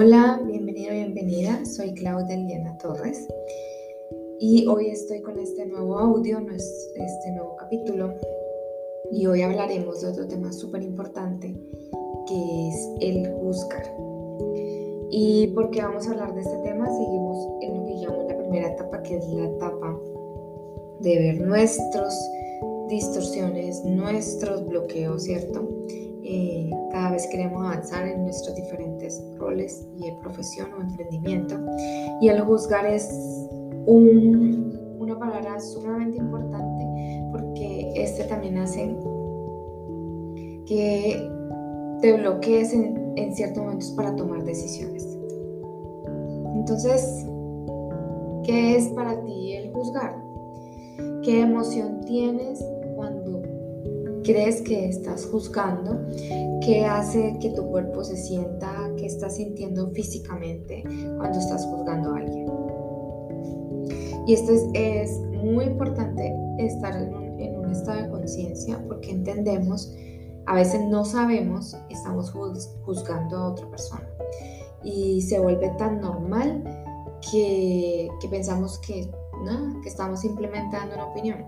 Hola, bienvenido, bienvenida. Soy Claudia Eliana Torres y hoy estoy con este nuevo audio, este nuevo capítulo y hoy hablaremos de otro tema súper importante que es el juzgar. ¿Y por qué vamos a hablar de este tema? Seguimos en lo que llamamos la primera etapa, que es la etapa de ver nuestras distorsiones, nuestros bloqueos, ¿cierto? Eh, cada vez queremos avanzar en nuestros diferentes roles y de profesión o emprendimiento. Y el juzgar es una palabra sumamente importante porque este también hace que te bloquees en, en ciertos momentos para tomar decisiones. Entonces, ¿qué es para ti el juzgar? ¿Qué emoción tienes crees que estás juzgando, qué hace que tu cuerpo se sienta, qué estás sintiendo físicamente cuando estás juzgando a alguien. Y esto es, muy importante estar en un, estado de conciencia porque entendemos, a veces no sabemos, estamos juzgando a otra persona. Y se vuelve tan normal que, que pensamos que, ¿no? que estamos implementando una opinión.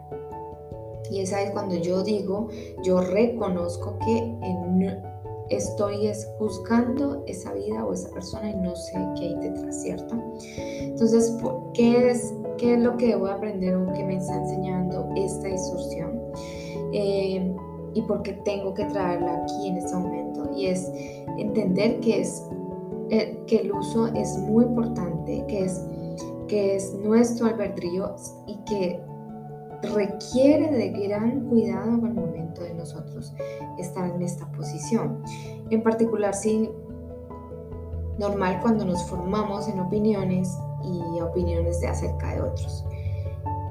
Y esa es cuando yo digo, yo reconozco que estoy juzgando esa vida o esa persona y no sé qué hay detrás, ¿cierto? Entonces, ¿qué es, qué es lo que debo aprender o que me está enseñando esta distorsión? Eh, y por qué tengo que traerla aquí en este momento. Y es entender que, es, eh, que el uso es muy importante, que es, que es nuestro albedrío y que requiere de gran cuidado al momento de nosotros estar en esta posición. En particular, si normal cuando nos formamos en opiniones y opiniones de acerca de otros.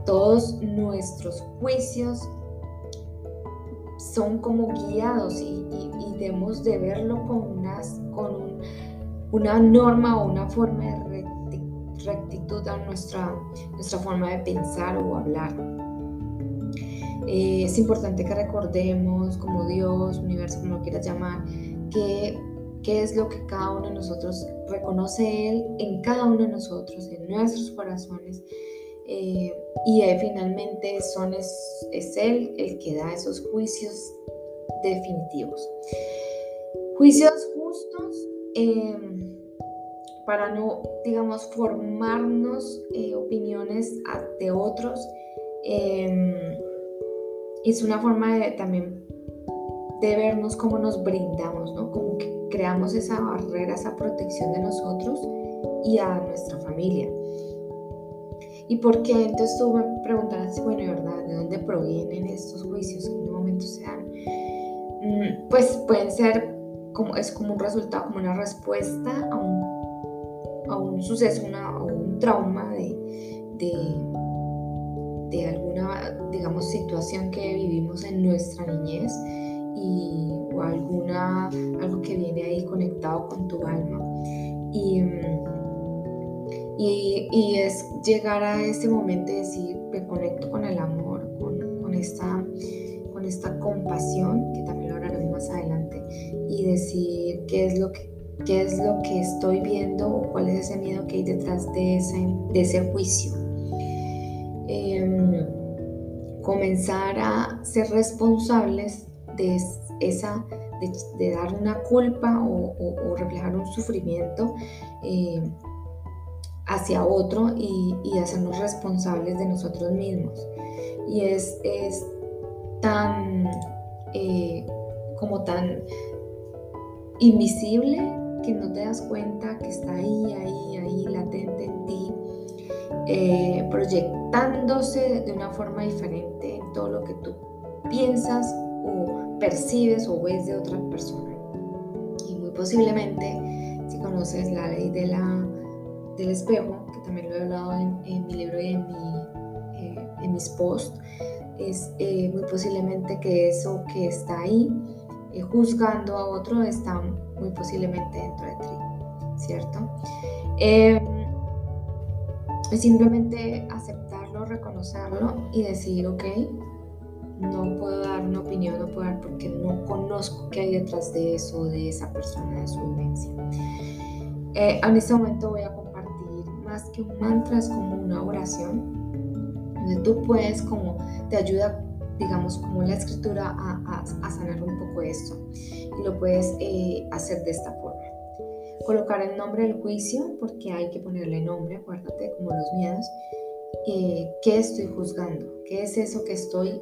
Todos nuestros juicios son como guiados y, debemos de verlo con una norma o una forma de rectitud a nuestra, nuestra forma de pensar o hablar. Eh, es importante que recordemos como Dios, universo, como lo quieras llamar, que qué es lo que cada uno de nosotros reconoce Él en cada uno de nosotros, en nuestros corazones. Eh, y finalmente son, es, es, Él el que da esos juicios definitivos. Juicios justos em, para no, digamos, formarnos eh, opiniones de otros. Em, es una forma de también de vernos cómo nos brindamos, ¿no? Como que creamos esa barrera, esa protección de nosotros y a nuestra familia. ¿Y por qué? Entonces tú me preguntarás, bueno, ¿verdad? ¿De dónde provienen estos juicios? ¿En qué momento se dan? Mm, pues pueden ser, como, es como un resultado, como una respuesta a un, a un suceso, una, a un trauma de de alguna, digamos, situación que vivimos en nuestra niñez y, o alguna, algo que viene ahí conectado con tu alma. Y, y, es llegar a ese momento de decir, me conecto con el amor, con, con, esta, con esta compasión, que también lo hablaremos más adelante, y decir qué es lo que qué es lo que estoy viendo o cuál es ese miedo que hay detrás de ese, de ese juicio. Comenzar a ser responsables de esa, de, dar una culpa o, reflejar un sufrimiento em, hacia otro y, hacernos responsables de nosotros mismos. Y es, es tan, eh, como tan invisible que no te das cuenta que está ahí, ahí, ahí, latente en ti eh, proyectándose de una forma diferente en todo lo que tú piensas o percibes o ves de otra persona. Y muy posiblemente, si conoces la ley de la, del espejo, que también lo he hablado en, mi libro y en, eh, en mis posts, es eh, muy posiblemente que eso que está ahí juzgando a otro está muy posiblemente dentro de ti, ¿cierto? Es simplemente aceptarlo, reconocerlo y decir, ok, no puedo dar una opinión, no puedo dar porque no conozco qué hay detrás de eso, de esa persona, de su vivencia. Eh, en este momento voy a compartir más que un mantra, es como una oración, donde tú puedes como, te ayuda, digamos, como la escritura a, sanar un poco esto. Y lo puedes eh, hacer de esta forma. Colocar el nombre del juicio, porque hay que ponerle nombre, acuérdate, como los miedos. Eh, ¿Qué estoy juzgando? ¿Qué es eso que estoy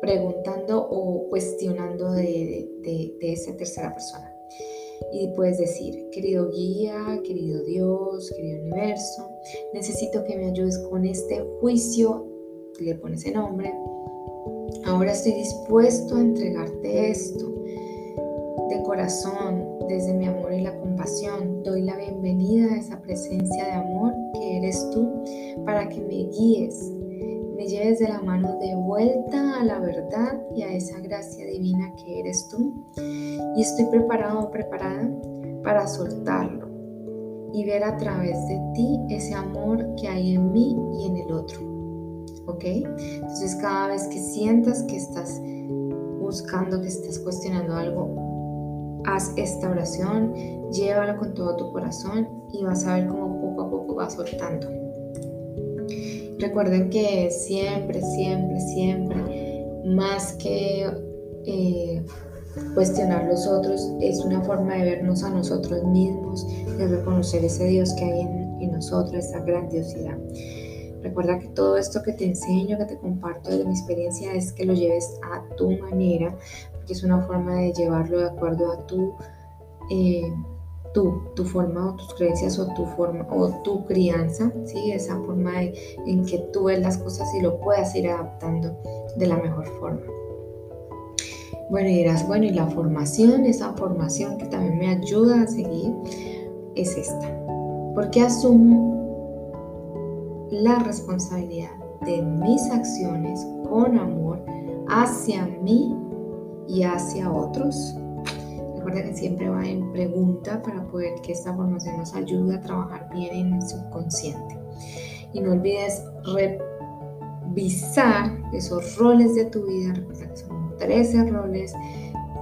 preguntando o cuestionando de, de, de esa tercera persona? y puedes decir, querido guía, querido Dios, querido universo, necesito que me ayudes con este juicio, le pones el nombre. Ahora estoy dispuesto a entregarte esto de corazón, desde mi amor y la compasión. Doy la bienvenida a esa presencia de amor que eres tú para que me guíes, me lleves de la mano de vuelta a la verdad y a esa gracia divina que eres tú. Y estoy preparado o preparada para soltarlo y ver a través de ti ese amor que hay en mí y en el otro. ¿Ok? Entonces cada vez que sientas que estás buscando, que estás cuestionando algo, haz esta oración, llévala con todo tu corazón y vas a ver cómo poco a poco va soltando. Recuerden que siempre, siempre, siempre, más que eh, cuestionar los otros, es una forma de vernos a nosotros mismos, de reconocer ese Dios que hay en, en nosotros, esa grandiosidad. Recuerda que todo esto que te enseño, que te comparto de mi experiencia, es que lo lleves a tu manera, porque es una forma de llevarlo de acuerdo a tu eh, tu, forma o tus creencias o tu forma o tu crianza, ¿sí? esa forma en que tú ves las cosas y lo puedas ir adaptando de la mejor forma. Bueno, y dirás, bueno, y la formación, esa formación que también me ayuda a seguir, es esta. Porque asumo la responsabilidad de mis acciones con amor hacia mí y hacia otros Recuerda que siempre va en pregunta para poder que esta formación nos ayude a trabajar bien en el subconsciente. Y no olvides revisar esos roles de tu vida. Recuerda que son 13 roles.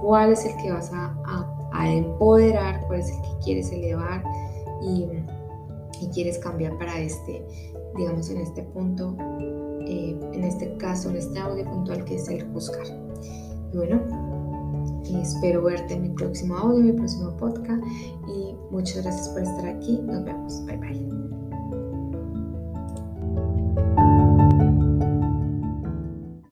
¿Cuál es el que vas a, empoderar? ¿Cuál es el que quieres elevar? Y, quieres cambiar para este, digamos, en este punto, eh, en este caso, en este audio puntual que es el buscar. Y bueno, espero verte en mi próximo audio, en mi próximo podcast. Y muchas gracias por estar aquí. Nos vemos. Bye bye.